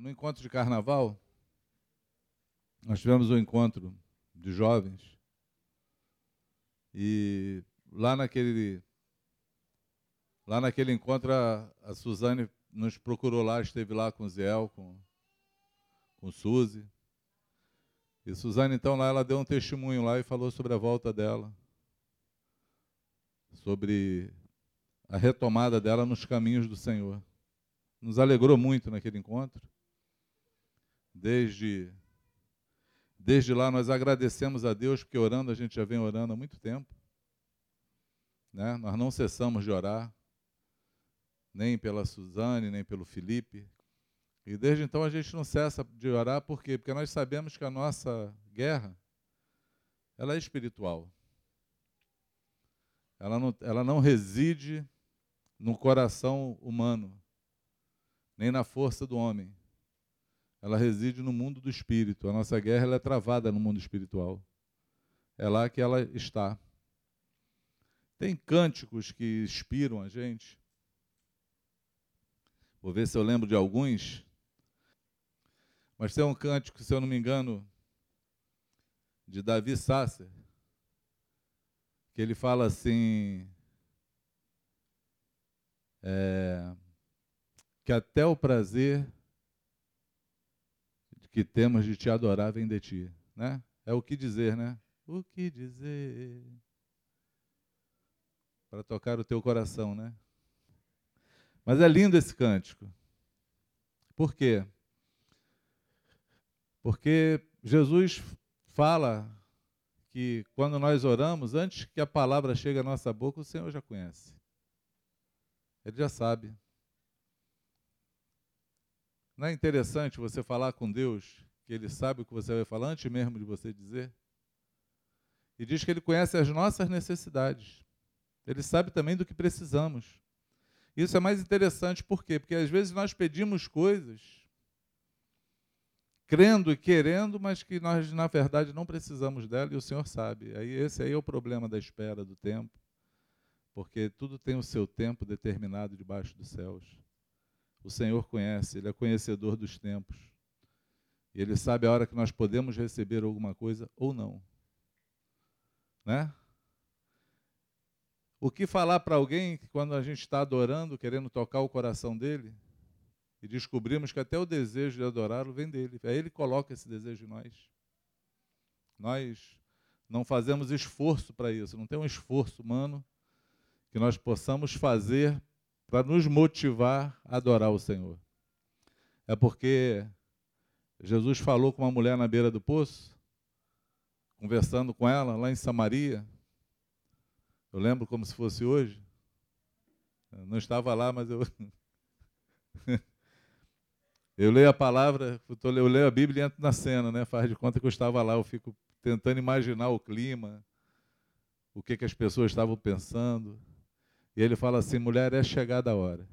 No encontro de carnaval, nós tivemos um encontro de jovens e lá naquele lá naquele encontro a, a Suzane nos procurou lá, esteve lá com o Zéel, com, com Suzy. E Suzane, então, lá ela deu um testemunho lá e falou sobre a volta dela, sobre a retomada dela nos caminhos do Senhor. Nos alegrou muito naquele encontro. Desde, desde lá nós agradecemos a Deus, porque orando a gente já vem orando há muito tempo. Né? Nós não cessamos de orar nem pela Suzane, nem pelo Felipe. E desde então a gente não cessa de orar, por quê? Porque nós sabemos que a nossa guerra, ela é espiritual. Ela não, ela não reside no coração humano, nem na força do homem. Ela reside no mundo do espírito. A nossa guerra ela é travada no mundo espiritual. É lá que ela está. Tem cânticos que inspiram a gente. Vou ver se eu lembro de alguns. Mas tem um cântico, se eu não me engano, de Davi Sasser, que ele fala assim: é, que até o prazer que temos de te adorar vem de ti, né? É o que dizer, né? O que dizer para tocar o teu coração, né? Mas é lindo esse cântico. Por quê? Porque Jesus fala que quando nós oramos, antes que a palavra chegue à nossa boca, o Senhor já conhece. Ele já sabe. Não é interessante você falar com Deus que Ele sabe o que você vai falar antes mesmo de você dizer? E diz que Ele conhece as nossas necessidades. Ele sabe também do que precisamos. Isso é mais interessante, por quê? Porque às vezes nós pedimos coisas crendo e querendo, mas que nós, na verdade, não precisamos dela e o Senhor sabe. Aí esse aí é o problema da espera do tempo, porque tudo tem o seu tempo determinado debaixo dos céus. O Senhor conhece, Ele é conhecedor dos tempos. E Ele sabe a hora que nós podemos receber alguma coisa ou não. Né? O que falar para alguém quando a gente está adorando, querendo tocar o coração dele, e descobrimos que até o desejo de adorá-lo vem dele. Aí ele coloca esse desejo em nós. Nós não fazemos esforço para isso, não tem um esforço humano que nós possamos fazer para nos motivar a adorar o Senhor. É porque Jesus falou com uma mulher na beira do poço, conversando com ela lá em Samaria, eu lembro como se fosse hoje. Eu não estava lá, mas eu. eu leio a palavra, eu leio a Bíblia e entro na cena, né? Faz de conta que eu estava lá, eu fico tentando imaginar o clima, o que, que as pessoas estavam pensando. E ele fala assim: mulher, é chegada a hora.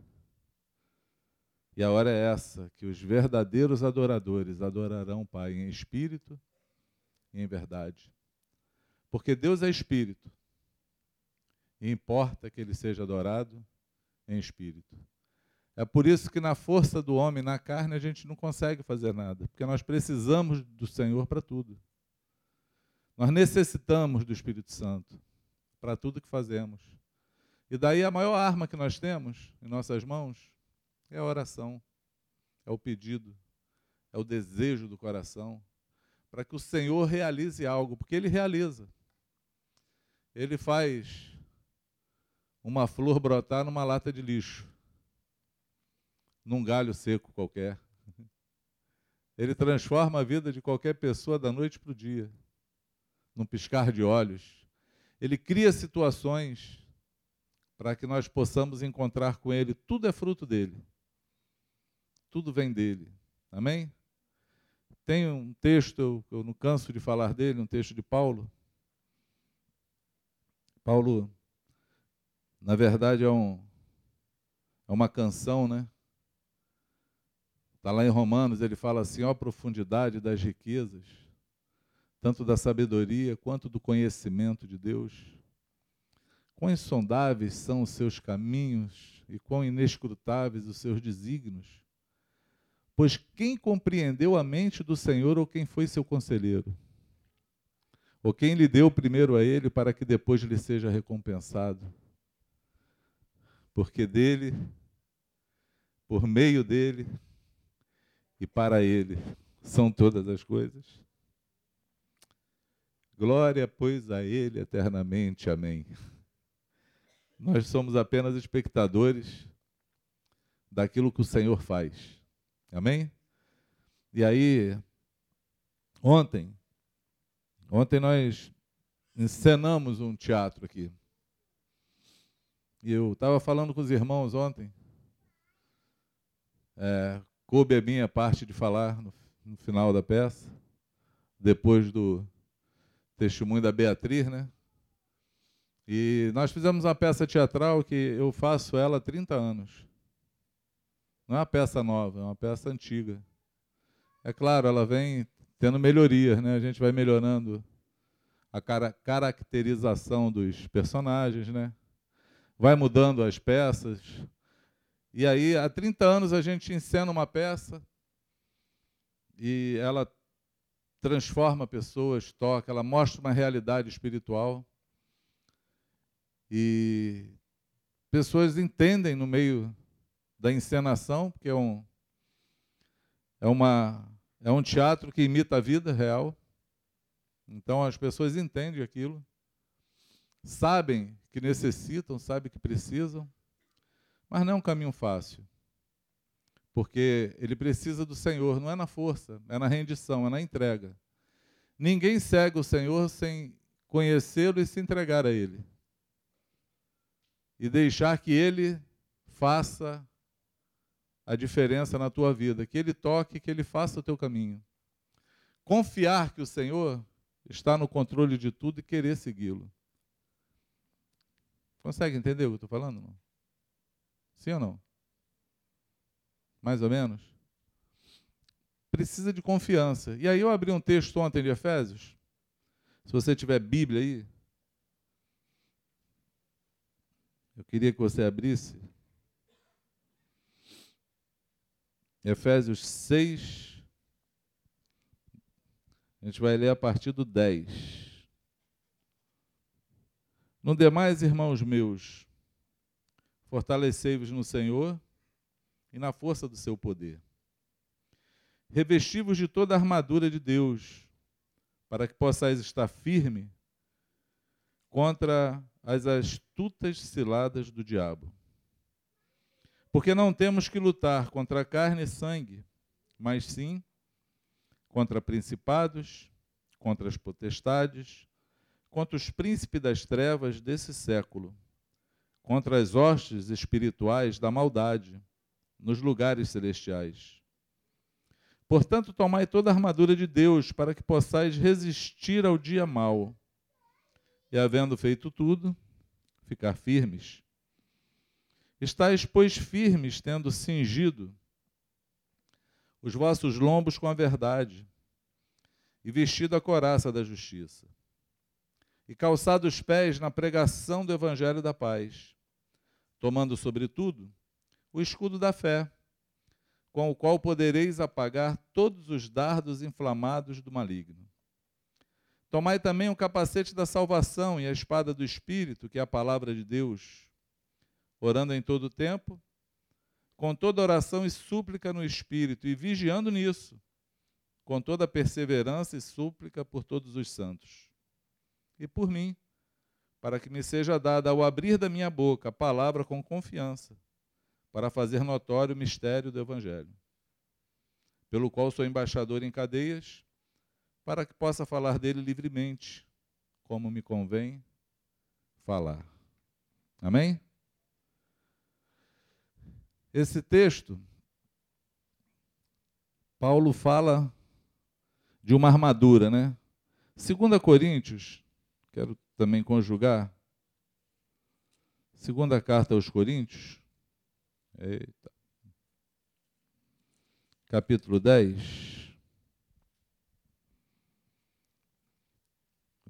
E a hora é essa, que os verdadeiros adoradores adorarão o Pai em espírito e em verdade. Porque Deus é espírito. E importa que ele seja adorado em espírito. É por isso que na força do homem, na carne, a gente não consegue fazer nada, porque nós precisamos do Senhor para tudo. Nós necessitamos do Espírito Santo para tudo que fazemos. E daí a maior arma que nós temos em nossas mãos é a oração, é o pedido, é o desejo do coração, para que o Senhor realize algo, porque Ele realiza. Ele faz uma flor brotar numa lata de lixo, num galho seco qualquer. Ele transforma a vida de qualquer pessoa da noite para o dia, num piscar de olhos. Ele cria situações para que nós possamos encontrar com Ele. Tudo é fruto dele. Tudo vem dele. Amém? Tem um texto, eu não canso de falar dele, um texto de Paulo. Paulo na verdade, é, um, é uma canção, né? Está lá em Romanos, ele fala assim: ó, a profundidade das riquezas, tanto da sabedoria quanto do conhecimento de Deus? Quão insondáveis são os seus caminhos e quão inescrutáveis os seus desígnios? Pois quem compreendeu a mente do Senhor ou quem foi seu conselheiro? Ou quem lhe deu primeiro a ele para que depois lhe seja recompensado? Porque dele, por meio dele e para ele são todas as coisas. Glória, pois, a ele eternamente. Amém. Nós somos apenas espectadores daquilo que o Senhor faz. Amém? E aí, ontem, ontem nós encenamos um teatro aqui. E eu estava falando com os irmãos ontem. É, coube a minha parte de falar no, no final da peça, depois do testemunho da Beatriz, né? E nós fizemos uma peça teatral que eu faço ela há 30 anos. Não é uma peça nova, é uma peça antiga. É claro, ela vem tendo melhorias, né? A gente vai melhorando a cara caracterização dos personagens, né? Vai mudando as peças. E aí, há 30 anos a gente encena uma peça e ela transforma pessoas, toca, ela mostra uma realidade espiritual. E pessoas entendem no meio da encenação, porque é um, é uma, é um teatro que imita a vida real. Então as pessoas entendem aquilo, sabem que necessitam, sabem que precisam, mas não é um caminho fácil. Porque ele precisa do Senhor, não é na força, é na rendição, é na entrega. Ninguém segue o Senhor sem conhecê-lo e se entregar a Ele. E deixar que Ele faça a diferença na tua vida, que Ele toque, que Ele faça o teu caminho. Confiar que o Senhor está no controle de tudo e querer segui-lo. Consegue entender o que eu estou falando? Não? Sim ou não? Mais ou menos? Precisa de confiança. E aí eu abri um texto ontem de Efésios. Se você tiver Bíblia aí, eu queria que você abrisse Efésios 6. A gente vai ler a partir do 10. No demais, irmãos meus, fortalecei-vos no Senhor e na força do seu poder. Revesti-vos de toda a armadura de Deus, para que possais estar firme contra as astutas ciladas do diabo. Porque não temos que lutar contra carne e sangue, mas sim contra principados, contra as potestades, contra os príncipes das trevas desse século, contra as hostes espirituais da maldade nos lugares celestiais. Portanto, tomai toda a armadura de Deus para que possais resistir ao dia mau e, havendo feito tudo, ficar firmes. Estais, pois, firmes, tendo cingido os vossos lombos com a verdade, e vestido a coraça da justiça, e calçado os pés na pregação do evangelho da paz, tomando, sobretudo, o escudo da fé, com o qual podereis apagar todos os dardos inflamados do maligno. Tomai também o capacete da salvação e a espada do Espírito, que é a palavra de Deus orando em todo o tempo, com toda oração e súplica no Espírito, e vigiando nisso, com toda perseverança e súplica por todos os santos. E por mim, para que me seja dada ao abrir da minha boca a palavra com confiança, para fazer notório o mistério do Evangelho, pelo qual sou embaixador em cadeias, para que possa falar dele livremente, como me convém falar. Amém? Esse texto, Paulo fala de uma armadura, né? 2 Coríntios, quero também conjugar. Segunda carta aos Coríntios. Eita. Capítulo 10.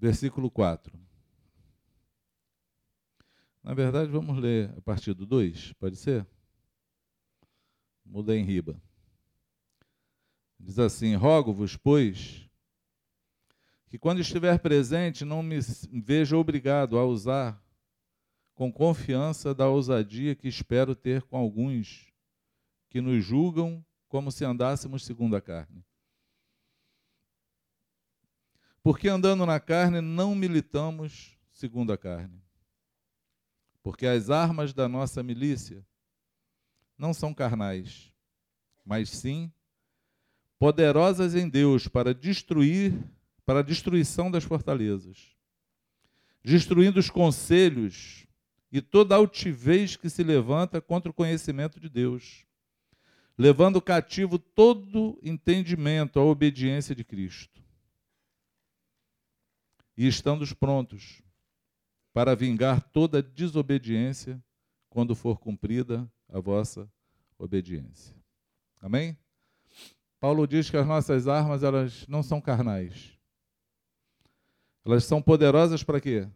versículo 4. Na verdade, vamos ler a partir do 2, pode ser? Mudei em riba. Diz assim: Rogo-vos, pois, que quando estiver presente não me veja obrigado a usar com confiança da ousadia que espero ter com alguns que nos julgam como se andássemos segundo a carne. Porque andando na carne não militamos segundo a carne. Porque as armas da nossa milícia não são carnais, mas sim poderosas em Deus para destruir, para a destruição das fortalezas, destruindo os conselhos e toda altivez que se levanta contra o conhecimento de Deus, levando cativo todo entendimento à obediência de Cristo. E estando prontos para vingar toda desobediência quando for cumprida a vossa obediência. Amém? Paulo diz que as nossas armas elas não são carnais. Elas são poderosas para quê?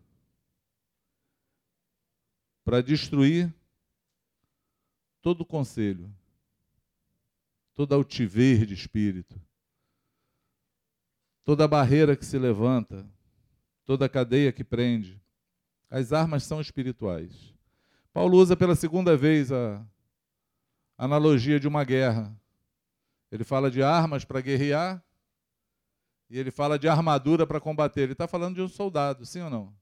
Para destruir todo o conselho, toda altivez de espírito, toda barreira que se levanta, toda cadeia que prende. As armas são espirituais. Paulo usa pela segunda vez a analogia de uma guerra. Ele fala de armas para guerrear e ele fala de armadura para combater. Ele está falando de um soldado, sim ou não?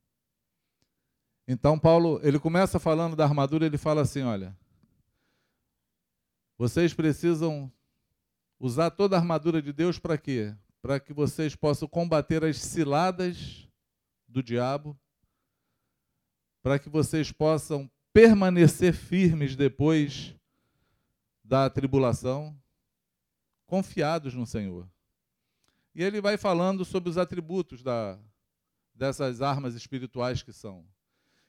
Então Paulo, ele começa falando da armadura, ele fala assim, olha, vocês precisam usar toda a armadura de Deus para quê? Para que vocês possam combater as ciladas do diabo, para que vocês possam permanecer firmes depois da tribulação, confiados no Senhor. E ele vai falando sobre os atributos da, dessas armas espirituais que são.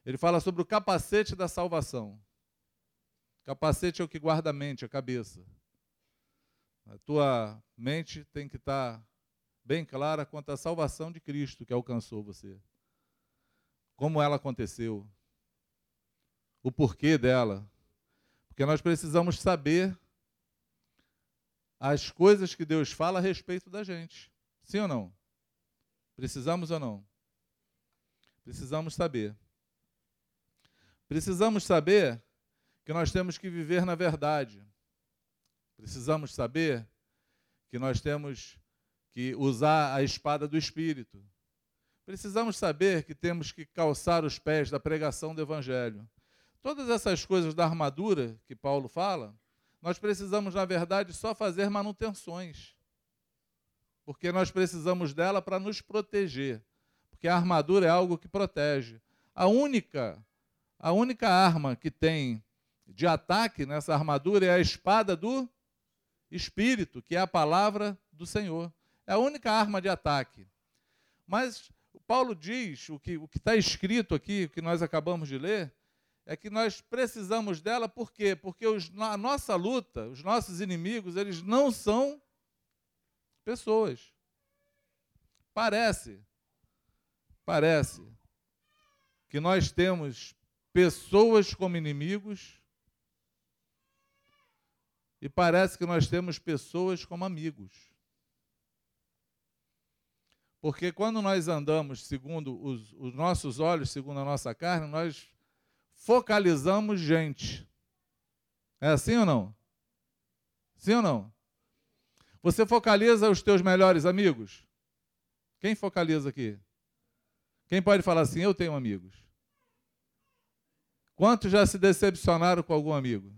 Ele fala sobre o capacete da salvação. Capacete é o que guarda a mente, a cabeça. A tua mente tem que estar bem clara quanto à salvação de Cristo que alcançou você. Como ela aconteceu. O porquê dela. Porque nós precisamos saber as coisas que Deus fala a respeito da gente. Sim ou não? Precisamos ou não? Precisamos saber. Precisamos saber que nós temos que viver na verdade. Precisamos saber que nós temos que usar a espada do Espírito. Precisamos saber que temos que calçar os pés da pregação do Evangelho. Todas essas coisas da armadura que Paulo fala, nós precisamos, na verdade, só fazer manutenções. Porque nós precisamos dela para nos proteger. Porque a armadura é algo que protege. A única, a única arma que tem de ataque nessa armadura é a espada do Espírito, que é a palavra do Senhor. É a única arma de ataque. Mas Paulo diz, o que está escrito aqui, o que nós acabamos de ler, é que nós precisamos dela, por quê? Porque os, a nossa luta, os nossos inimigos, eles não são pessoas. Parece, parece que nós temos pessoas como inimigos e parece que nós temos pessoas como amigos. Porque quando nós andamos segundo os, os nossos olhos, segundo a nossa carne, nós focalizamos gente. É assim ou não? Sim ou não? Você focaliza os teus melhores amigos? Quem focaliza aqui? Quem pode falar assim, eu tenho amigos? Quantos já se decepcionaram com algum amigo?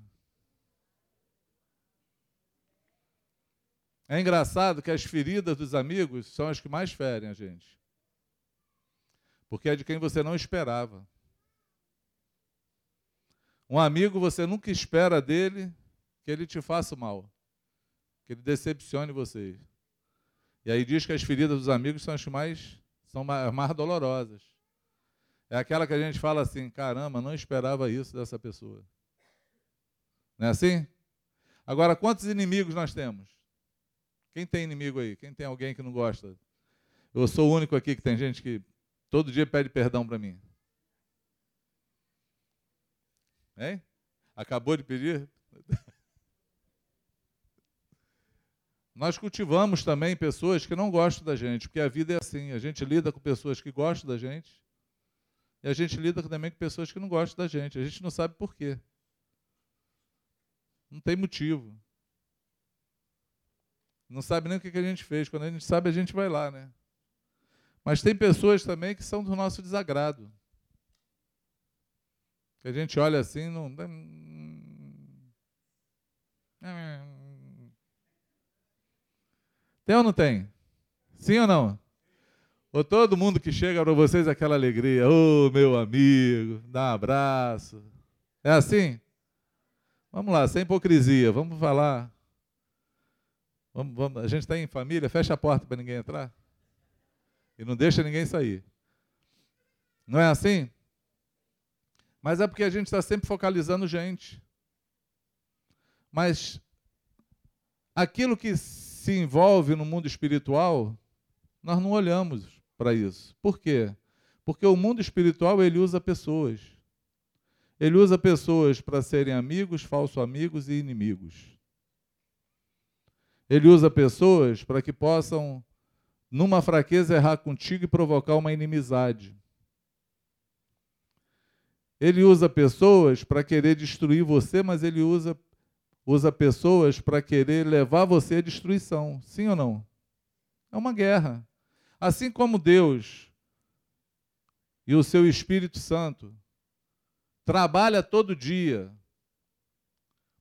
É engraçado que as feridas dos amigos são as que mais ferem a gente. Porque é de quem você não esperava. Um amigo você nunca espera dele que ele te faça mal, que ele decepcione você. E aí diz que as feridas dos amigos são as mais são mais dolorosas. É aquela que a gente fala assim, caramba, não esperava isso dessa pessoa. Não é assim? Agora, quantos inimigos nós temos? Quem tem inimigo aí? Quem tem alguém que não gosta? Eu sou o único aqui que tem gente que todo dia pede perdão para mim? Hein? Acabou de pedir? Nós cultivamos também pessoas que não gostam da gente, porque a vida é assim. A gente lida com pessoas que gostam da gente e a gente lida também com pessoas que não gostam da gente. A gente não sabe por quê. Não tem motivo. Não sabe nem o que a gente fez. Quando a gente sabe, a gente vai lá, né? Mas tem pessoas também que são do nosso desagrado. Que a gente olha assim, não. Tem ou não tem? Sim ou não? Ou todo mundo que chega para vocês aquela alegria, ô oh, meu amigo, dá um abraço. É assim? Vamos lá, sem hipocrisia, vamos falar. Vamos, vamos, a gente está em família, fecha a porta para ninguém entrar. E não deixa ninguém sair. Não é assim? Mas é porque a gente está sempre focalizando gente. Mas aquilo que se envolve no mundo espiritual, nós não olhamos para isso. Por quê? Porque o mundo espiritual ele usa pessoas. Ele usa pessoas para serem amigos, falsos amigos e inimigos. Ele usa pessoas para que possam, numa fraqueza, errar contigo e provocar uma inimizade. Ele usa pessoas para querer destruir você, mas ele usa, usa pessoas para querer levar você à destruição. Sim ou não? É uma guerra. Assim como Deus e o seu Espírito Santo trabalha todo dia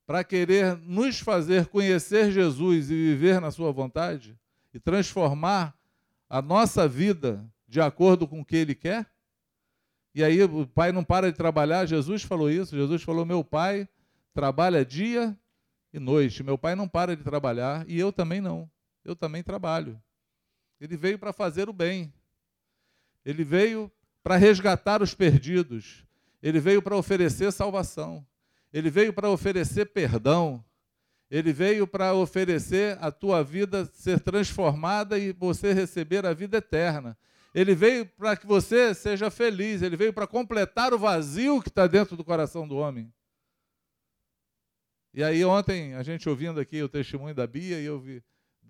para querer nos fazer conhecer Jesus e viver na sua vontade e transformar a nossa vida de acordo com o que ele quer? E aí o pai não para de trabalhar, Jesus falou isso, Jesus falou: "Meu pai trabalha dia e noite. Meu pai não para de trabalhar e eu também não. Eu também trabalho. Ele veio para fazer o bem. Ele veio para resgatar os perdidos. Ele veio para oferecer salvação. Ele veio para oferecer perdão. Ele veio para oferecer a tua vida ser transformada e você receber a vida eterna. Ele veio para que você seja feliz. Ele veio para completar o vazio que está dentro do coração do homem. E aí, ontem, a gente ouvindo aqui o testemunho da Bia, e eu vi,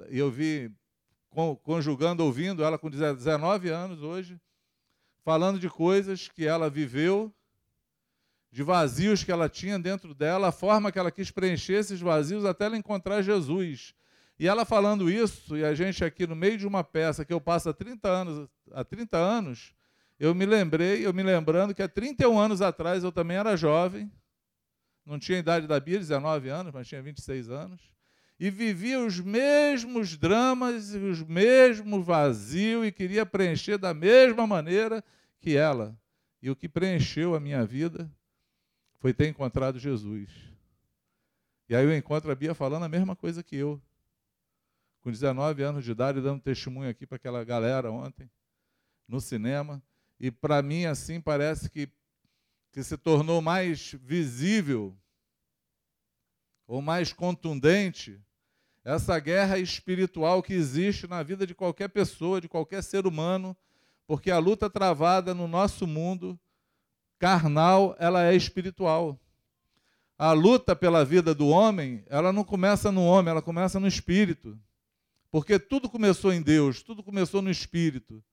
eu vi conjugando, ouvindo, ela com 19 anos hoje, falando de coisas que ela viveu, de vazios que ela tinha dentro dela, a forma que ela quis preencher esses vazios até ela encontrar Jesus. E ela falando isso, e a gente aqui no meio de uma peça que eu passo há 30 anos, há 30 anos, eu me lembrei, eu me lembrando que há 31 anos atrás eu também era jovem, não tinha idade da Bia, 19 anos, mas tinha 26 anos e vivia os mesmos dramas, os mesmos vazios e queria preencher da mesma maneira que ela. E o que preencheu a minha vida foi ter encontrado Jesus. E aí eu encontro a Bia falando a mesma coisa que eu. Com 19 anos de idade, dando testemunho aqui para aquela galera ontem, no cinema. E para mim, assim, parece que, que se tornou mais visível ou mais contundente essa guerra espiritual que existe na vida de qualquer pessoa, de qualquer ser humano, porque a luta travada no nosso mundo carnal, ela é espiritual. A luta pela vida do homem, ela não começa no homem, ela começa no espírito. Porque tudo começou em Deus, tudo começou no espírito.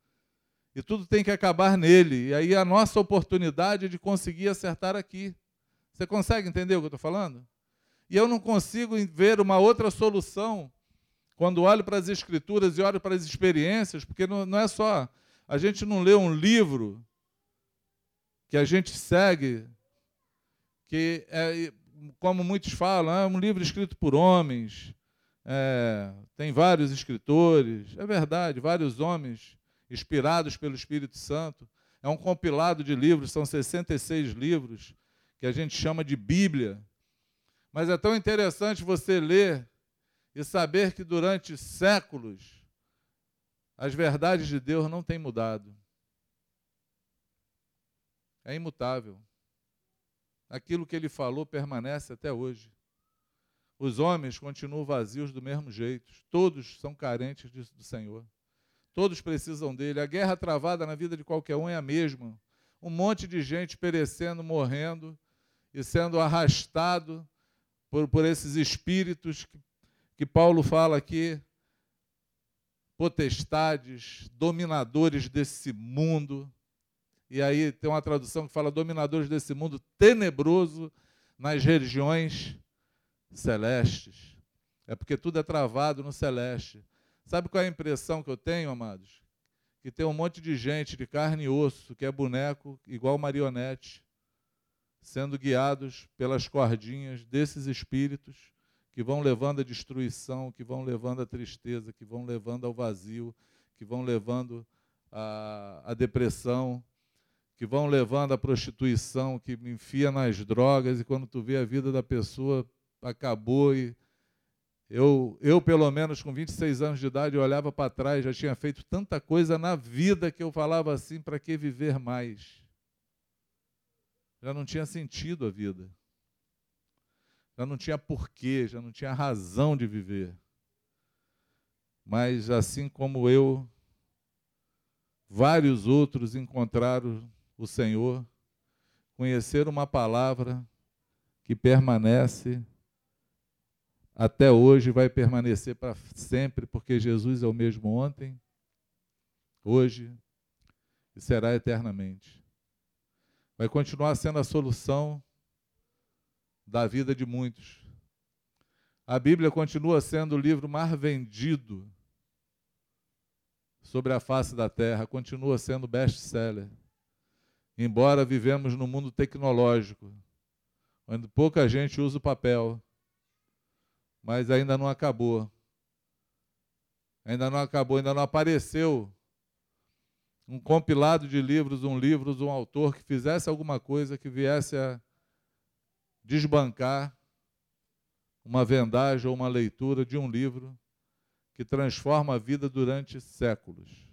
E tudo tem que acabar nele. E aí a nossa oportunidade é de conseguir acertar aqui. Você consegue entender o que eu estou falando? E eu não consigo ver uma outra solução quando olho para as escrituras e olho para as experiências, porque não, não é só. A gente não lê um livro que a gente segue, que é, como muitos falam, é um livro escrito por homens, é, tem vários escritores, é verdade, vários homens inspirados pelo Espírito Santo. É um compilado de livros, são 66 livros, que a gente chama de Bíblia. Mas é tão interessante você ler e saber que durante séculos as verdades de Deus não têm mudado. É imutável. Aquilo que ele falou permanece até hoje. Os homens continuam vazios do mesmo jeito. Todos são carentes do Senhor. Todos precisam dele. A guerra travada na vida de qualquer um é a mesma. Um monte de gente perecendo, morrendo e sendo arrastado por, por esses espíritos que, que Paulo fala aqui, potestades, dominadores desse mundo. E aí tem uma tradução que fala dominadores desse mundo tenebroso nas regiões celestes. É porque tudo é travado no celeste. Sabe qual é a impressão que eu tenho, amados? Que tem um monte de gente de carne e osso, que é boneco, igual marionete, sendo guiados pelas cordinhas desses espíritos que vão levando à destruição, que vão levando à tristeza, que vão levando ao vazio, que vão levando à depressão, que vão levando à prostituição, que enfia nas drogas, e quando tu vê a vida da pessoa acabou e eu, eu, pelo menos com 26 anos de idade, olhava para trás, já tinha feito tanta coisa na vida que eu falava assim: para que viver mais? Já não tinha sentido a vida. Já não tinha porquê, já não tinha razão de viver. Mas assim como eu, vários outros encontraram o Senhor, conheceram uma palavra que permanece até hoje vai permanecer para sempre, porque Jesus é o mesmo ontem, hoje e será eternamente. Vai continuar sendo a solução da vida de muitos. A Bíblia continua sendo o livro mais vendido sobre a face da terra, continua sendo best-seller. Embora vivemos num mundo tecnológico, onde pouca gente usa o papel, mas ainda não acabou. Ainda não acabou, ainda não apareceu um compilado de livros, um livro, um autor que fizesse alguma coisa que viesse a desbancar uma vendagem ou uma leitura de um livro que transforma a vida durante séculos,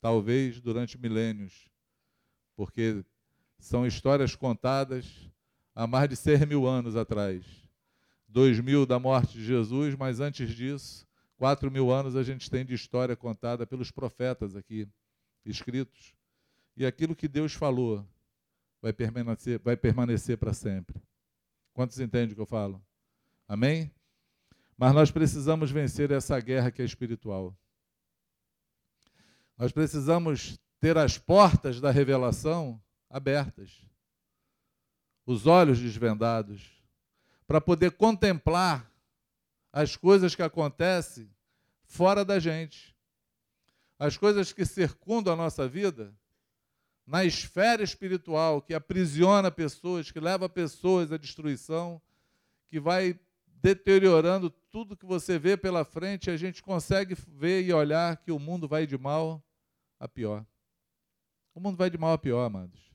talvez durante milênios, porque são histórias contadas há mais de seis mil anos atrás dois mil da morte de Jesus, mas antes disso, quatro mil anos a gente tem de história contada pelos profetas aqui, escritos. E aquilo que Deus falou vai permanecer, vai permanecer para sempre. Quantos entendem o que eu falo? Amém? Mas nós precisamos vencer essa guerra que é espiritual. Nós precisamos ter as portas da revelação abertas, os olhos desvendados, para poder contemplar as coisas que acontecem fora da gente. As coisas que circundam a nossa vida, na esfera espiritual, que aprisiona pessoas, que leva pessoas à destruição, que vai deteriorando tudo que você vê pela frente, a gente consegue ver e olhar que o mundo vai de mal a pior. O mundo vai de mal a pior, amados.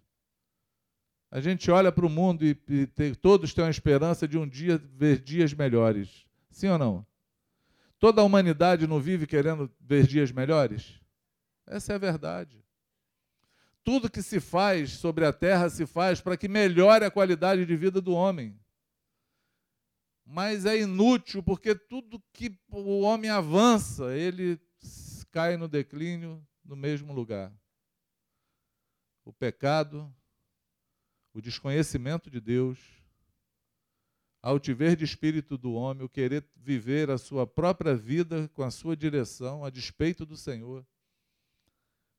A gente olha para o mundo e, e tem, todos têm a esperança de um dia ver dias melhores. Sim ou não? Toda a humanidade não vive querendo ver dias melhores? Essa é a verdade. Tudo que se faz sobre a terra se faz para que melhore a qualidade de vida do homem. Mas é inútil, porque tudo que o homem avança, ele cai no declínio no mesmo lugar. O pecado o desconhecimento de Deus, a altiver de espírito do homem, o querer viver a sua própria vida com a sua direção, a despeito do Senhor,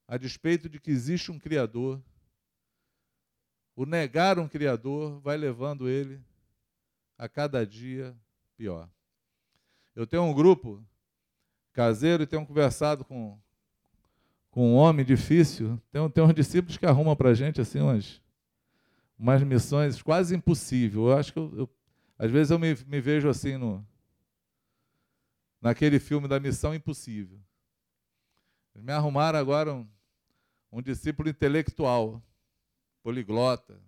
a despeito de que existe um Criador, o negar um Criador vai levando ele a cada dia pior. Eu tenho um grupo caseiro e tenho conversado com, com um homem difícil. Tem, tem uns discípulos que arrumam para a gente assim umas umas missões quase impossível. Eu acho que eu, eu, às vezes eu me, me vejo assim no naquele filme da Missão Impossível. Me arrumaram agora um, um discípulo intelectual, poliglota,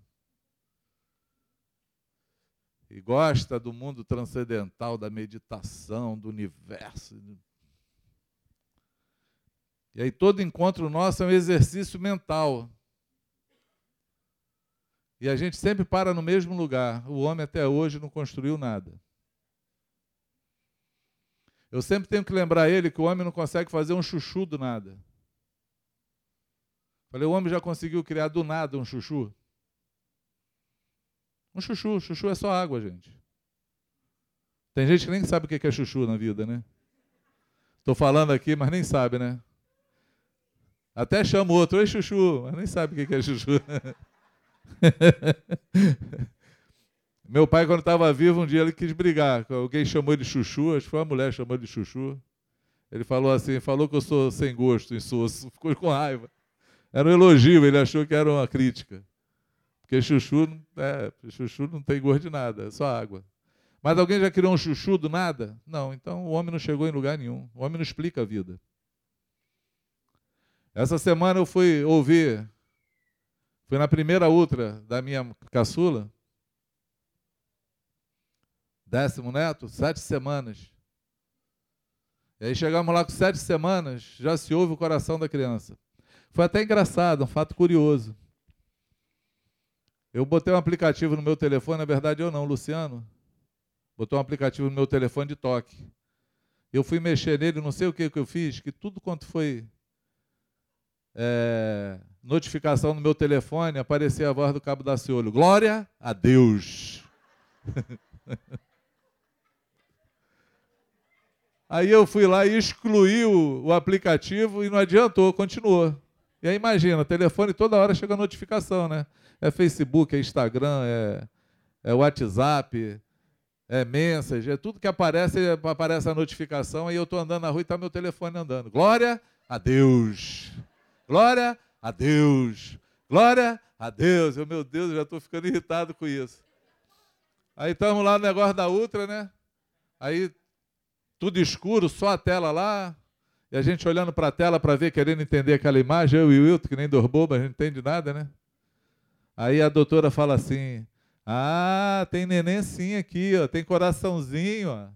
e gosta do mundo transcendental, da meditação, do universo. E aí todo encontro nosso é um exercício mental. E a gente sempre para no mesmo lugar. O homem até hoje não construiu nada. Eu sempre tenho que lembrar ele que o homem não consegue fazer um chuchu do nada. Falei, o homem já conseguiu criar do nada um chuchu? Um chuchu, chuchu é só água, gente. Tem gente que nem sabe o que é chuchu na vida, né? Estou falando aqui, mas nem sabe, né? Até chama o outro, oi chuchu, mas nem sabe o que é chuchu. Meu pai, quando estava vivo, um dia ele quis brigar. Alguém chamou ele de chuchu, acho que foi uma mulher que chamou de chuchu. Ele falou assim, falou que eu sou sem gosto, insosso, ficou com raiva. Era um elogio, ele achou que era uma crítica. Porque chuchu, é, chuchu não tem gosto de nada, é só água. Mas alguém já criou um chuchu do nada? Não, então o homem não chegou em lugar nenhum. O homem não explica a vida. Essa semana eu fui ouvir, fui na primeira ultra da minha caçula, décimo neto, sete semanas. E aí chegamos lá com sete semanas, já se ouve o coração da criança. Foi até engraçado, um fato curioso. Eu botei um aplicativo no meu telefone, na verdade eu não, Luciano, botou um aplicativo no meu telefone de toque. Eu fui mexer nele, não sei o que, que eu fiz, que tudo quanto foi é, notificação no meu telefone, aparecia a voz do cabo da Ciolo. Glória a Deus! Aí eu fui lá e excluí o, o, aplicativo e não adiantou, continuou. E aí imagina, telefone toda hora chega notificação, né? É Facebook, é Instagram, é, é WhatsApp, é Message, é tudo que aparece, aparece a notificação, aí eu estou andando na rua e está meu telefone andando. Glória a Deus! Glória a Deus! Glória a Deus! Eu, meu Deus, eu já estou ficando irritado com isso. Aí estamos lá no negócio da Ultra, né? Aí tudo escuro, só a tela lá, e a gente olhando para a tela para ver, querendo entender aquela imagem, eu e o Wilton, que nem dois bobos, a gente não entende nada, né? Aí a doutora fala assim: Ah, tem neném sim aqui, ó, tem coraçãozinho, ó.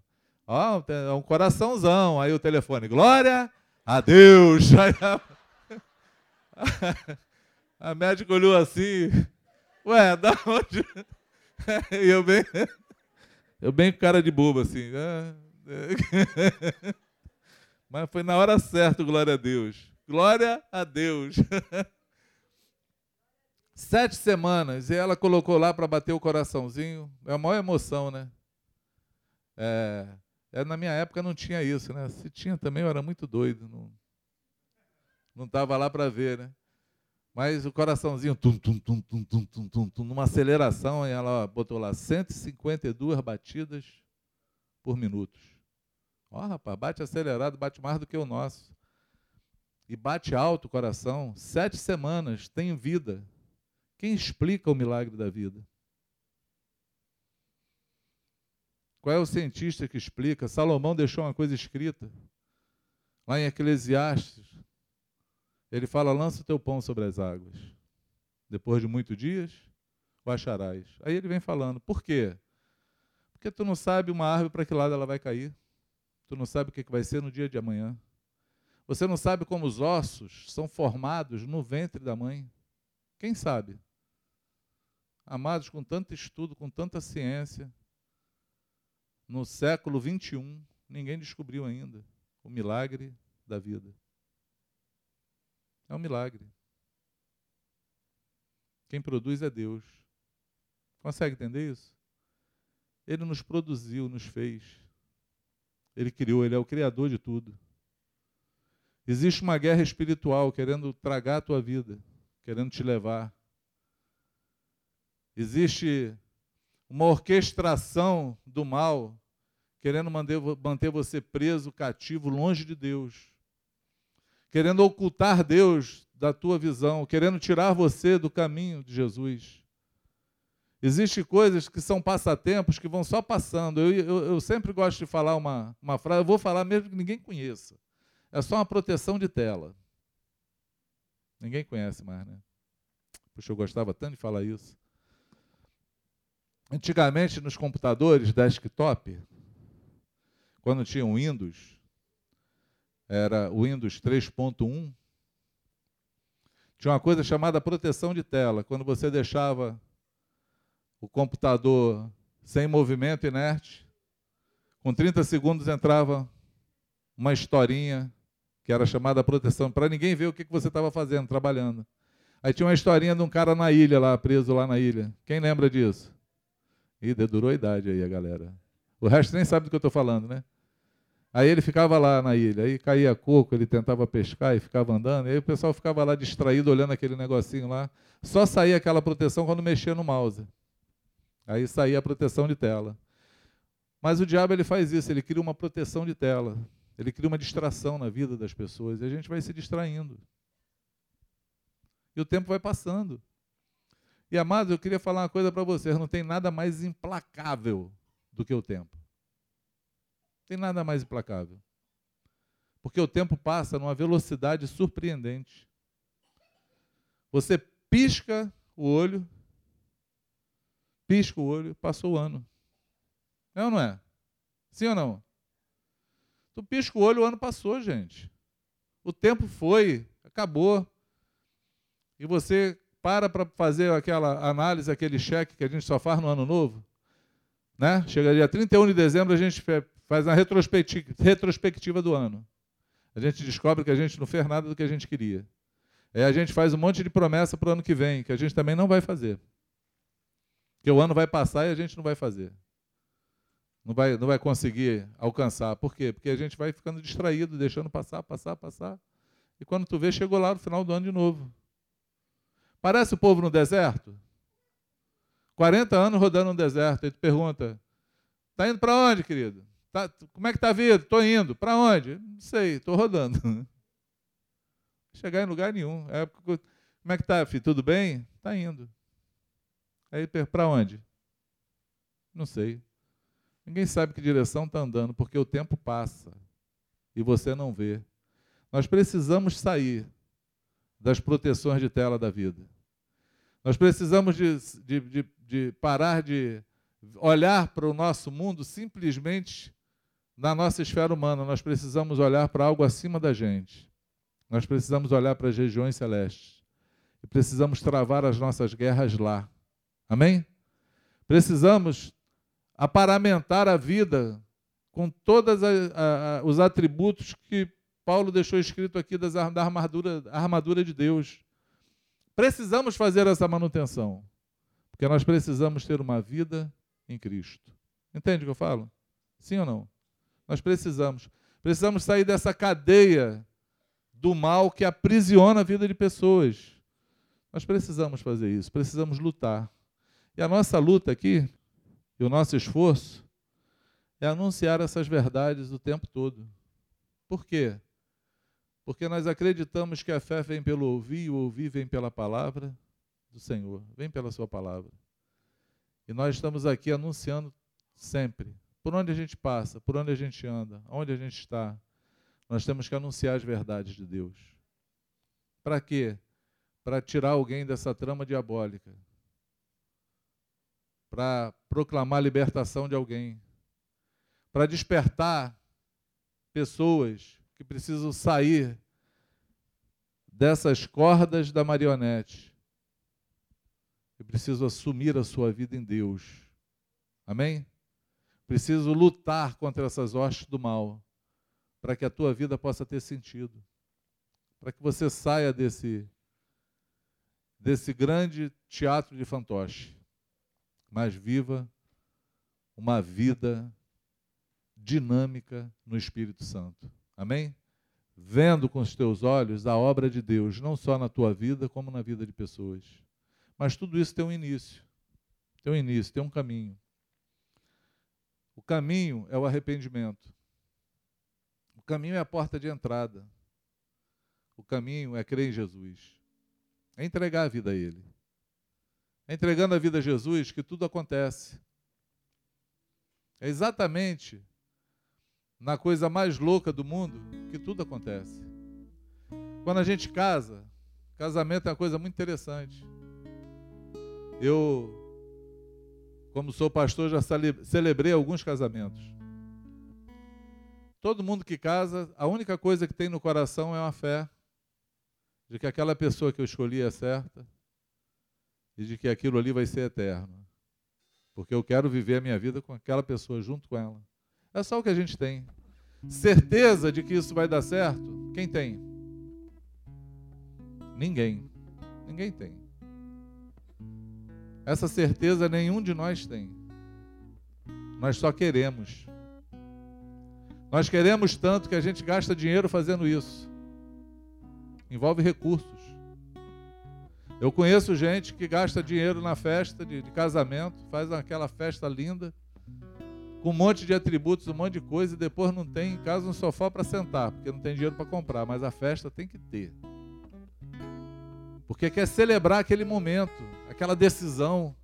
Ó, é um coraçãozão. Aí o telefone, glória a Deus. Aí a, a médica olhou assim, ué, da onde? E eu bem, eu bem com cara de bobo, assim. Ah, Mas foi na hora certa, glória a Deus. Glória a Deus. Sete semanas, e ela colocou lá para bater o coraçãozinho. É a maior emoção, né? É, é, na minha época não tinha isso, né? Se tinha também, eu era muito doido. Não estava lá para ver, né? Mas o coraçãozinho, tum, tum, tum, tum, tum, tum, tum, tum, numa aceleração, e ela botou lá 152 batidas por minuto. Ó, oh, rapaz, bate acelerado, bate mais do que o nosso. E bate alto o coração. Sete semanas, tem vida. Quem explica o milagre da vida? Qual é o cientista que explica? Salomão deixou uma coisa escrita. Lá em Eclesiastes, ele fala: lança o teu pão sobre as águas. Depois de muitos dias, o acharás. Aí ele vem falando: por quê? Porque tu não sabe uma árvore para que lado ela vai cair. Tu não sabe o que vai ser no dia de amanhã. Você não sabe como os ossos são formados no ventre da mãe. Quem sabe? Amados, com tanto estudo, com tanta ciência, no século 21, ninguém descobriu ainda o milagre da vida. É um milagre. Quem produz é Deus. Consegue entender isso? Ele nos produziu, nos fez. Ele criou, ele é o criador de tudo. Existe uma guerra espiritual querendo tragar a tua vida, querendo te levar. Existe uma orquestração do mal querendo manter você preso, cativo, longe de Deus. Querendo ocultar Deus da tua visão, querendo tirar você do caminho de Jesus. Existem coisas que são passatempos que vão só passando. Eu, eu, eu, sempre gosto de falar uma, uma frase, eu vou falar mesmo que ninguém conheça. É só uma proteção de tela. Ninguém conhece mais, né? Puxa, eu gostava tanto de falar isso. Antigamente, nos computadores desktop, quando tinha o Windows, era o Windows 3.1, tinha uma coisa chamada proteção de tela. Quando você deixava o computador sem movimento inerte. Com 30 segundos entrava uma historinha que era chamada proteção, para ninguém ver o que, você estava fazendo, trabalhando. Aí tinha uma historinha de um cara na ilha, lá, preso lá na ilha. Quem lembra disso? Ih, durou a idade aí, a galera. O resto nem sabe do que eu estou falando, né? Aí ele ficava lá na ilha, aí caía coco, ele tentava pescar e ficava andando, e aí o pessoal ficava lá distraído olhando aquele negocinho lá. Só saía aquela proteção quando mexia no mouse. Aí saía a proteção de tela. Mas o diabo ele faz isso, ele cria uma proteção de tela. Ele cria uma distração na vida das pessoas e a gente vai se distraindo. E o tempo vai passando. E amados, eu queria falar uma coisa para vocês: não tem nada mais implacável do que o tempo. Tem nada mais implacável. Porque o tempo passa numa velocidade surpreendente. Você pisca o olho, pisca o olho, passou o ano. É ou não é? Sim ou não? Tu pisca o olho, o ano passou, gente. O tempo foi, acabou. E você para para fazer aquela análise, aquele cheque que a gente só faz no ano novo. Né? Chega dia 31 de dezembro, a gente faz a retrospectiva, retrospectiva do ano. A gente descobre que a gente não fez nada do que a gente queria. Aí a gente faz um monte de promessa para o ano que vem, que a gente também não vai fazer. Que o ano vai passar e a gente não vai fazer não vai, não vai conseguir alcançar. Por quê? Porque a gente vai ficando distraído, deixando passar, passar, passar. E quando tu vê, chegou lá no final do ano de novo. Parece o povo no deserto? 40 anos rodando no deserto. Aí tu pergunta: tá indo para onde, querido? Tá, como é que tá a vida? Estou indo. Para onde? Não sei, estou rodando. Chegar em lugar nenhum. É, como é que tá, filho? Tudo bem? Tá indo. Aí para onde? Não sei. Ninguém sabe que direção está andando, porque o tempo passa e você não vê. Nós precisamos sair das proteções de tela da vida. Nós precisamos de, de, de, de parar de olhar para o nosso mundo simplesmente na nossa esfera humana. Nós precisamos olhar para algo acima da gente. Nós precisamos olhar para as regiões celestes. E precisamos travar as nossas guerras lá. Amém? Precisamos aparamentar a vida com todos os atributos que Paulo deixou escrito aqui das, da armadura, armadura de Deus. Precisamos fazer essa manutenção, porque nós precisamos ter uma vida em Cristo. Entende o que eu falo? Sim ou não? Nós precisamos. Precisamos sair dessa cadeia do mal que aprisiona a vida de pessoas. Nós precisamos fazer isso, precisamos lutar. E a nossa luta aqui e o nosso esforço é anunciar essas verdades o tempo todo. Por quê? Porque nós acreditamos que a fé vem pelo ouvir e o ouvir vem pela palavra do Senhor, vem pela Sua palavra. E nós estamos aqui anunciando sempre, por onde a gente passa, por onde a gente anda, onde a gente está, nós temos que anunciar as verdades de Deus. Para quê? Para tirar alguém dessa trama diabólica, para proclamar a libertação de alguém, para despertar pessoas que precisam sair dessas cordas da marionete e precisam assumir a sua vida em Deus. Amém? Preciso lutar contra essas hostes do mal, para que a tua vida possa ter sentido, para que você saia desse desse grande teatro de fantoche mas viva uma vida dinâmica no Espírito Santo. Amém? Vendo com os teus olhos a obra de Deus, não só na tua vida, como na vida de pessoas. Mas tudo isso tem um início. Tem um início, tem um caminho. O caminho é o arrependimento. O caminho é a porta de entrada. O caminho é crer em Jesus. É entregar a vida a Ele. É entregando a vida a Jesus que tudo acontece. É exatamente na coisa mais louca do mundo que tudo acontece. Quando a gente casa, casamento é uma coisa muito interessante. Eu, como sou pastor, já celebrei alguns casamentos. Todo mundo que casa, a única coisa que tem no coração é uma fé de que aquela pessoa que eu escolhi é certa, e de que aquilo ali vai ser eterno. Porque eu quero viver a minha vida com aquela pessoa junto com ela. É só o que a gente tem. Certeza de que isso vai dar certo? Quem tem? Ninguém. Ninguém tem. Essa certeza nenhum de nós tem. Nós só queremos. Nós queremos tanto que a gente gasta dinheiro fazendo isso. Envolve recursos. Eu conheço gente que gasta dinheiro na festa de, de, casamento, faz aquela festa linda, com um monte de atributos, um monte de coisa, e depois não tem em casa um sofá para sentar, porque não tem dinheiro para comprar, mas a festa tem que ter. Porque quer celebrar aquele momento, aquela decisão.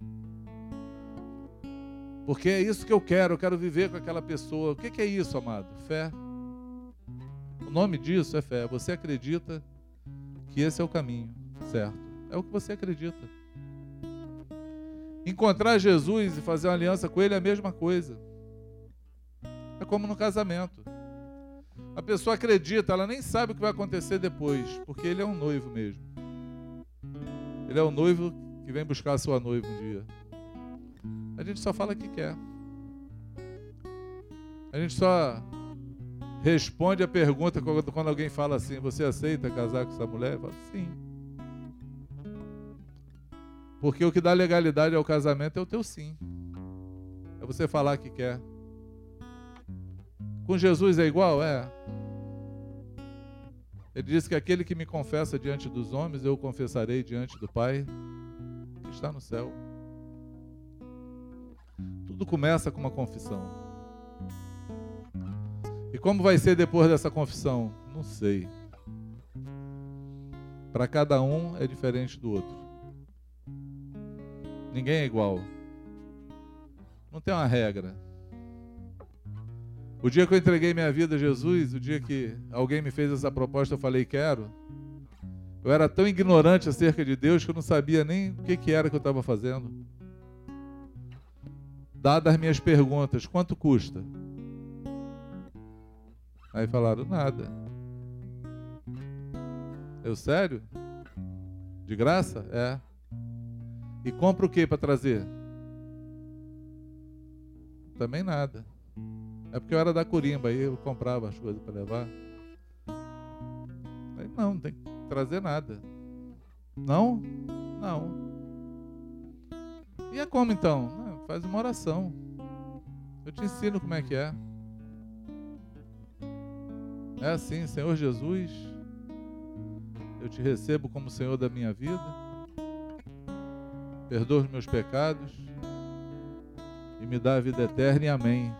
Porque é isso que eu quero, eu quero viver com aquela pessoa. O que é isso, amado? Fé. O nome disso é fé. Você acredita que esse é o caminho, certo? É o que você acredita. Encontrar Jesus e fazer uma aliança com Ele é a mesma coisa. É como no casamento. A pessoa acredita, ela nem sabe o que vai acontecer depois, porque Ele é um noivo mesmo. Ele é o noivo que vem buscar a sua noiva um dia. A gente só fala que quer. A gente só responde a pergunta quando alguém fala assim: Você aceita casar com essa mulher? Eu falo, sim. Porque o que dá legalidade ao casamento é o teu sim. É você falar que quer. Com Jesus é igual? É. Ele diz que aquele que me confessa diante dos homens, eu confessarei diante do Pai que está no céu. Tudo começa com uma confissão. E como vai ser depois dessa confissão? Não sei. Para cada um é diferente do outro. Ninguém é igual. Não tem uma regra. O dia que eu entreguei minha vida a Jesus, o dia que alguém me fez essa proposta, eu falei, quero. Eu era tão ignorante acerca de Deus que eu não sabia nem o que, que era que eu estava fazendo. Dadas as minhas perguntas, quanto custa? Aí falaram, nada. Eu, sério? De graça? É. E compra o que para trazer? Também nada. É porque eu era da Corimba, aí eu comprava as coisas para levar. Aí não, não tem trazer nada. Não? Não. E é como então? Faz uma oração. Eu te ensino como é que é. É assim, Senhor Jesus, eu te recebo como Senhor da minha vida. Perdoa os meus pecados e me dá a vida eterna e amém.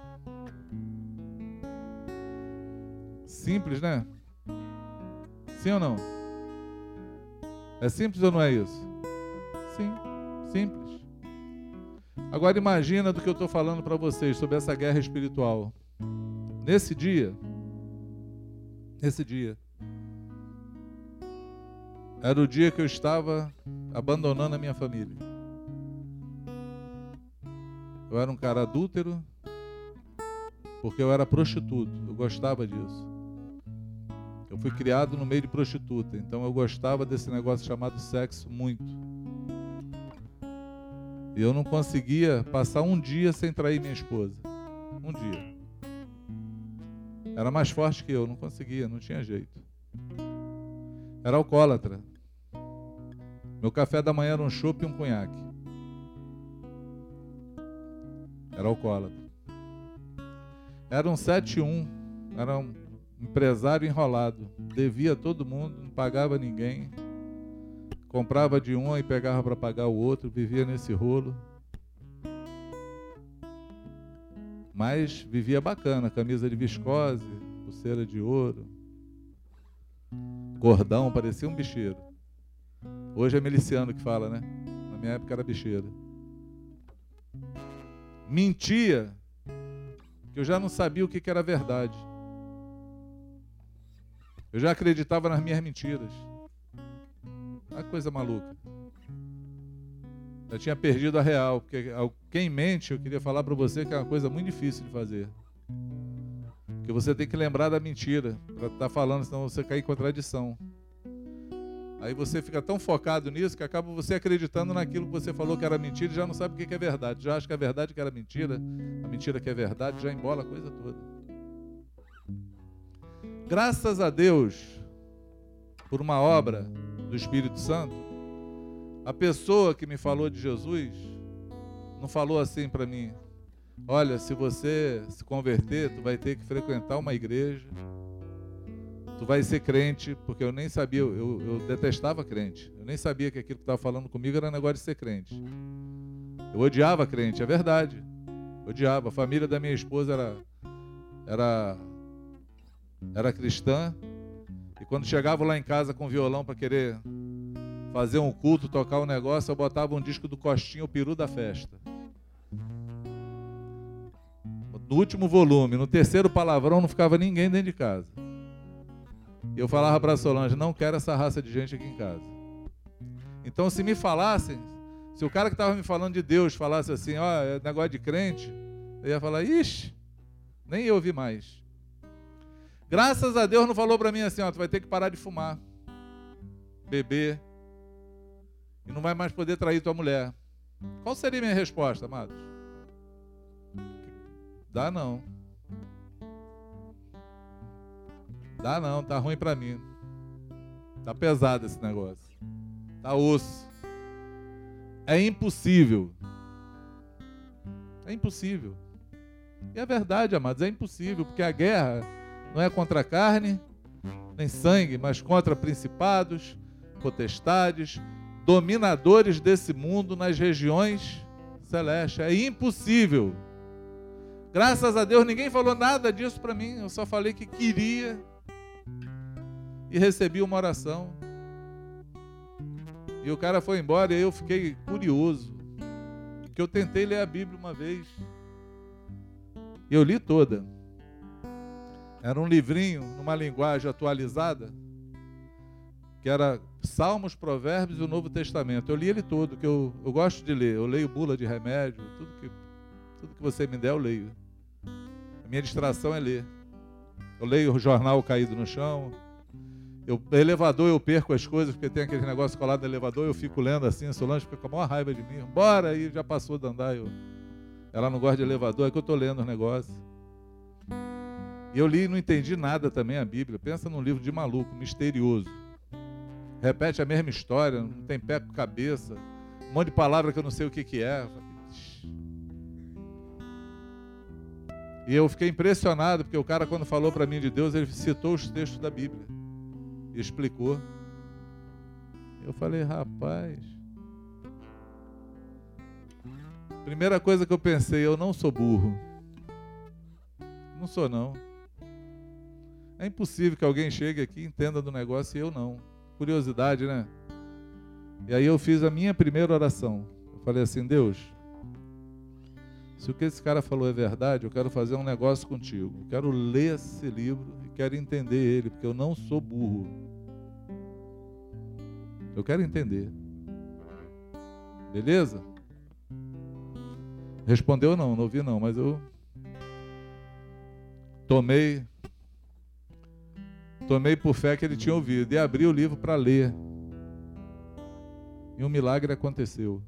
Simples, né? Sim ou não? É simples ou não é isso? Sim, simples. Agora imagina do que eu estou falando para vocês sobre essa guerra espiritual. Nesse dia, nesse dia, era o dia que eu estava abandonando a minha família. Eu era um cara adúltero, porque eu era prostituto, eu gostava disso. Eu fui criado no meio de prostituta, então eu gostava desse negócio chamado sexo muito. E eu não conseguia passar um dia sem trair minha esposa. Um dia. Era mais forte que eu, não conseguia, não tinha jeito. Era alcoólatra. Meu café da manhã era um chopp e um cunhaque. Era alcoólatra. Era um 7-1. Era um empresário enrolado, devia todo mundo, não pagava ninguém, comprava de um e pegava para pagar o outro, vivia nesse rolo. Mas vivia bacana, camisa de viscose, pulseira de ouro, gordão, parecia um bicheiro. Hoje é miliciano que fala, né? Na minha época era bicheiro. Mentia, que eu já não sabia o que era verdade. Eu já acreditava nas minhas mentiras. A coisa maluca. Eu tinha perdido a real, porque quem mente, eu queria falar para você que é uma coisa muito difícil de fazer. Porque você tem que lembrar da mentira para estar tá falando, senão você cair em contradição. Aí você fica tão focado nisso que acaba você acreditando naquilo que você falou que era mentira e já não sabe o que é verdade. Já acha que é verdade que era mentira, a mentira que é verdade, já embola a coisa toda. Graças a Deus, por uma obra do Espírito Santo, a pessoa que me falou de Jesus não falou assim para mim: olha, se você se converter, tu vai ter que frequentar uma igreja, tu vai ser crente, porque eu nem sabia, eu, eu detestava crente, eu nem sabia que aquilo que estava falando comigo era negócio de ser crente. Eu odiava crente, é verdade. Odiava. A família da minha esposa era, era, era cristã. E quando chegava lá em casa com violão para querer fazer um culto, tocar um negócio, eu botava um disco do Costinho, o peru da festa. No último volume, no terceiro palavrão, não ficava ninguém dentro de casa. Eu falava para Solange: não quero essa raça de gente aqui em casa. Então, se me falassem, se o cara que estava me falando de Deus falasse assim, ó, oh, é negócio de crente, eu ia falar, ixi, nem eu ouvi mais. Graças a Deus não falou para mim assim, ó, tu vai ter que parar de fumar, beber, e não vai mais poder trair tua mulher. Qual seria minha resposta, amados? Dá não. Dá não, tá ruim para mim. Tá pesado esse negócio. Tá osso. É impossível. É impossível. E é verdade, amados, é impossível, porque a guerra não é contra a carne, nem sangue, mas contra principados, potestades, dominadores desse mundo nas regiões celestes. É impossível. Graças a Deus ninguém falou nada disso para mim, eu só falei que queria e recebi uma oração. E o cara foi embora e eu fiquei curioso. Que eu tentei ler a Bíblia uma vez. E eu li toda. Era um livrinho numa linguagem atualizada, que era Salmos, Provérbios e o Novo Testamento. Eu li ele todo, que eu, eu gosto de ler. Eu leio bula de remédio, tudo que, tudo que você me der, eu leio. A minha distração é ler. Eu leio o jornal caído no chão, eu, elevador eu perco as coisas, porque tem aquele negócio colado no elevador, eu fico lendo assim, a Solange fica com a maior raiva de mim. Bora, aí já passou de andar. Eu, ela não gosta de elevador, é que eu estou lendo os negócios. E eu li e não entendi nada também a Bíblia. Pensa num livro de maluco, misterioso. Repete a mesma história, não tem pé com cabeça. Um monte de palavra que eu não sei o que, que é. E eu fiquei impressionado, porque o cara, quando falou para mim de Deus, ele citou os textos da Bíblia explicou. Eu falei, rapaz. Primeira coisa que eu pensei, eu não sou burro. Não sou não. É impossível que alguém chegue aqui entenda do negócio e eu não. Curiosidade, né? E aí eu fiz a minha primeira oração. Eu falei assim, Deus, se o que esse cara falou é verdade, eu quero fazer um negócio contigo. Eu quero ler esse livro e quero entender ele, porque eu não sou burro. Eu quero entender. Beleza? Respondeu não, não ouvi não, mas eu tomei tomei por fé que ele tinha ouvido e abri o livro para ler. E um milagre aconteceu.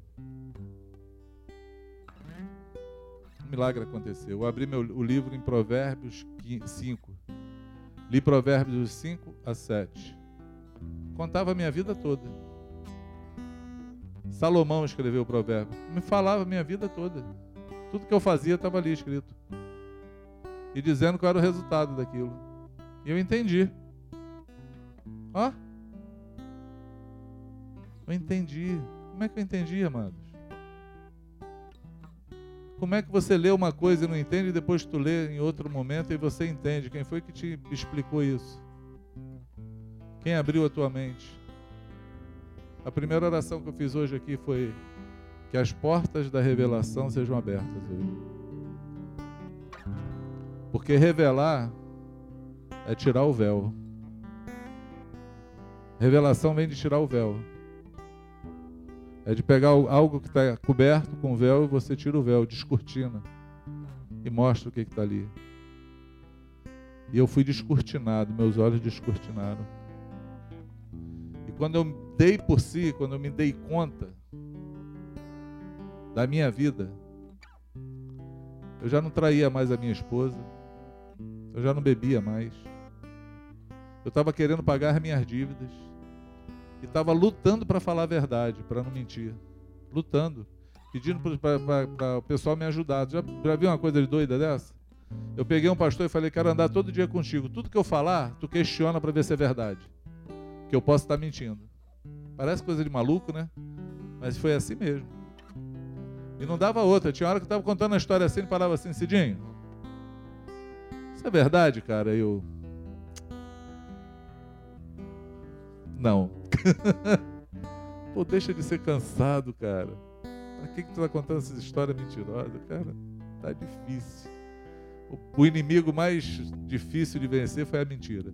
Um milagre aconteceu. Eu abri meu, o livro em Provérbios 5. Li Provérbios 5 a 7. Contava a minha vida toda. Salomão escreveu o provérbio. Me falava a minha vida toda. Tudo que eu fazia estava ali escrito. E dizendo qual era o resultado daquilo. E eu entendi. Ó. Eu entendi. Como é que eu entendi, amados? Como é que você lê uma coisa e não entende e depois tu lê em outro momento e você entende? Quem foi que te explicou isso? Quem abriu a tua mente? A primeira oração que eu fiz hoje aqui foi que as portas da revelação sejam abertas hoje. Porque revelar é tirar o véu. Revelação vem de tirar o véu. É de pegar algo que está coberto com véu e você tira o véu, descortina e mostra o que está ali. E eu fui descortinado, meus olhos descortinaram quando eu dei por si, quando eu me dei conta da minha vida, eu já não traía mais a minha esposa, eu já não bebia mais, Eu estava querendo pagar minhas dívidas. E estava lutando para falar a verdade, para não mentir. Lutando. Pedindo para o pessoal me ajudar. Já, já viu uma coisa de doida dessa? Eu peguei um pastor e falei: Quero andar todo dia contigo. Tudo que eu falar, tu questiona para ver se é verdade. Que eu posso estar mentindo. Parece coisa de maluco, né? Mas foi assim mesmo. E não dava outra. Tinha hora que eu estava contando a história assim e falava assim: Cidinho, isso é verdade, cara? Eu. Não. Pô, deixa de ser cansado, cara. Pra que, que tu tá contando essas histórias mentirosas? Cara, tá difícil. O inimigo mais difícil de vencer foi a mentira.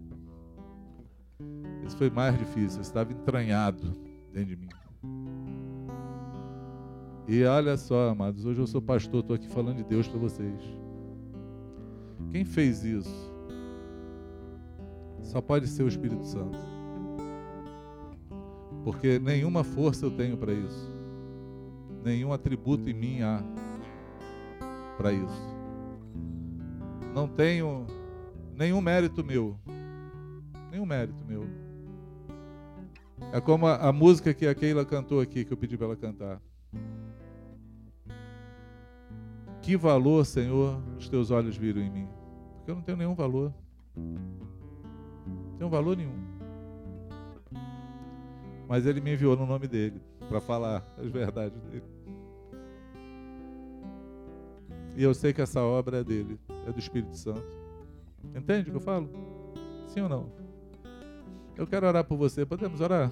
Isso foi mais difícil, estava entranhado dentro de mim. E olha só, amados, hoje eu sou pastor, estou aqui falando de Deus para vocês. Quem fez isso? Só pode ser o Espírito Santo. Porque nenhuma força eu tenho para isso. Nenhum atributo em mim há para isso. Não tenho nenhum mérito meu. Nenhum mérito meu. É como a, a música que a Keila cantou aqui, que eu pedi para ela cantar. Que valor, Senhor, os teus olhos viram em mim? Porque eu não tenho nenhum valor. Não tenho valor nenhum. Mas ele me enviou no nome dele para falar as verdades dele. E eu sei que essa obra é dele, é do Espírito Santo. Entende o que eu falo? Sim ou não? Eu quero orar por você. Podemos orar?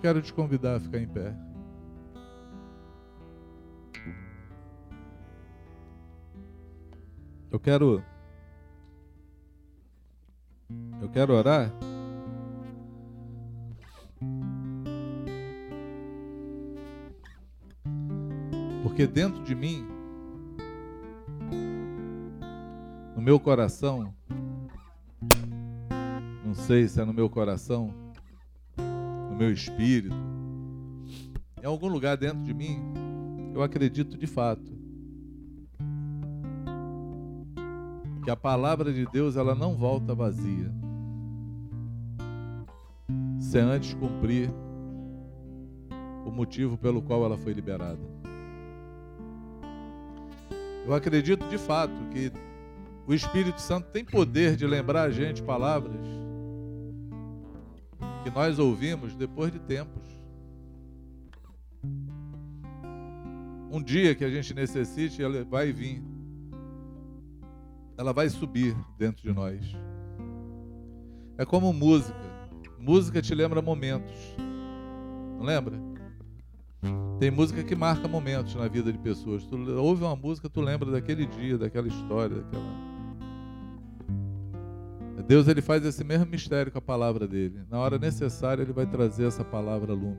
Quero te convidar a ficar em pé. Eu quero. Eu quero orar. Porque dentro de mim, no meu coração, não sei se é no meu coração, no meu espírito, em algum lugar dentro de mim, eu acredito de fato que a palavra de Deus ela não volta vazia. Sem antes cumprir o motivo pelo qual ela foi liberada. Eu acredito de fato que o Espírito Santo tem poder de lembrar a gente palavras que nós ouvimos depois de tempos. Um dia que a gente necessite, ela vai vir ela vai subir dentro de nós. É como música. Música te lembra momentos. Não lembra? Tem música que marca momentos na vida de pessoas. Tu ouve uma música, tu lembra daquele dia, daquela história, daquela. Deus ele faz esse mesmo mistério com a palavra dele. Na hora necessária ele vai trazer essa palavra lume.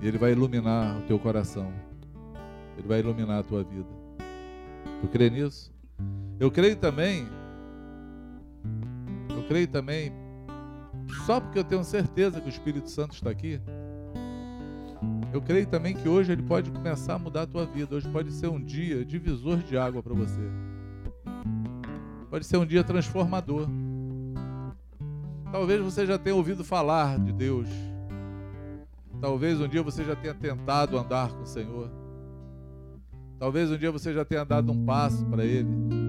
E ele vai iluminar o teu coração. Ele vai iluminar a tua vida. Tu crê nisso? Eu creio também. Creio também. Só porque eu tenho certeza que o Espírito Santo está aqui. Eu creio também que hoje ele pode começar a mudar a tua vida. Hoje pode ser um dia divisor de água para você. Pode ser um dia transformador. Talvez você já tenha ouvido falar de Deus. Talvez um dia você já tenha tentado andar com o Senhor. Talvez um dia você já tenha dado um passo para Ele.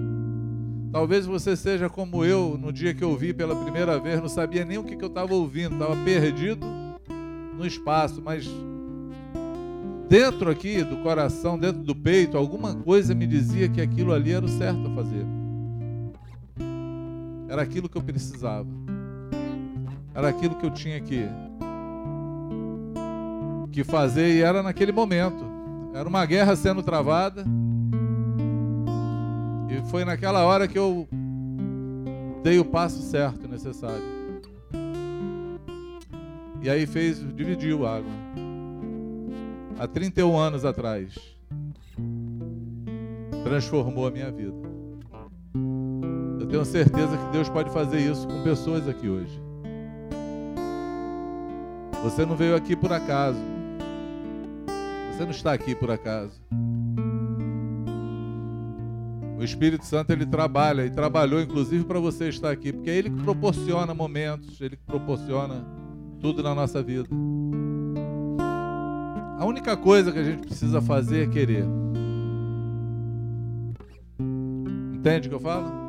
Talvez você seja como eu, no dia que eu ouvi pela primeira vez, não sabia nem o que, que eu estava ouvindo, estava perdido no espaço, mas dentro aqui do coração, dentro do peito, alguma coisa me dizia que aquilo ali era o certo a fazer. Era aquilo que eu precisava. Era aquilo que eu tinha que, que fazer e era naquele momento. Era uma guerra sendo travada. E foi naquela hora que eu dei o passo certo necessário. E aí fez, dividiu a água. Há 31 anos atrás. Transformou a minha vida. Eu tenho certeza que Deus pode fazer isso com pessoas aqui hoje. Você não veio aqui por acaso. Você não está aqui por acaso. O Espírito Santo ele trabalha e trabalhou inclusive para você estar aqui, porque é ele que proporciona momentos, ele que proporciona tudo na nossa vida. A única coisa que a gente precisa fazer é querer. Entende o que eu falo?